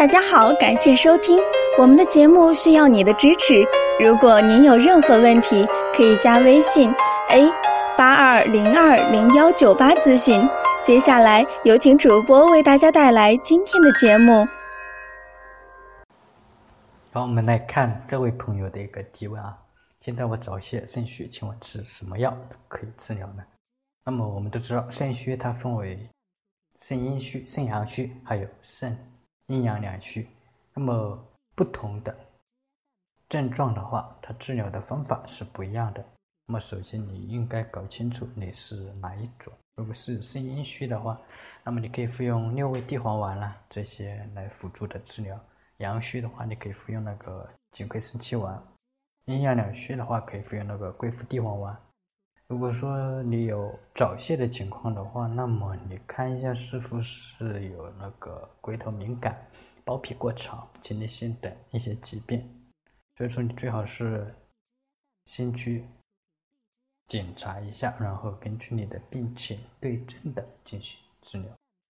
大家好，感谢收听我们的节目，需要你的支持。如果您有任何问题，可以加微信 a 八二零二零幺九八咨询。接下来有请主播为大家带来今天的节目。好，我们来看这位朋友的一个提问啊。现在我早泄肾虚，请问吃什么药可以治疗呢？那么我们都知道，肾虚它分为肾阴虚、肾阳虚，还有肾阴阳两虚。那么不同的症状的话，它治疗的方法是不一样的。那么首先你应该搞清楚你是哪一种。如果是肾阴虚的话，那么你可以服用六味地黄丸啦这些来辅助的治疗。阳虚的话，你可以服用那个金匮肾气丸。阴阳两虚的话，可以服用那个归附地黄丸。如果说你有早泄的情况的话，那么你看一下是否是有那个龟头敏感、包皮过长、前列腺等一些疾病。所以说你最好是先去检查一下，然后根据你的病情对症的进行治疗。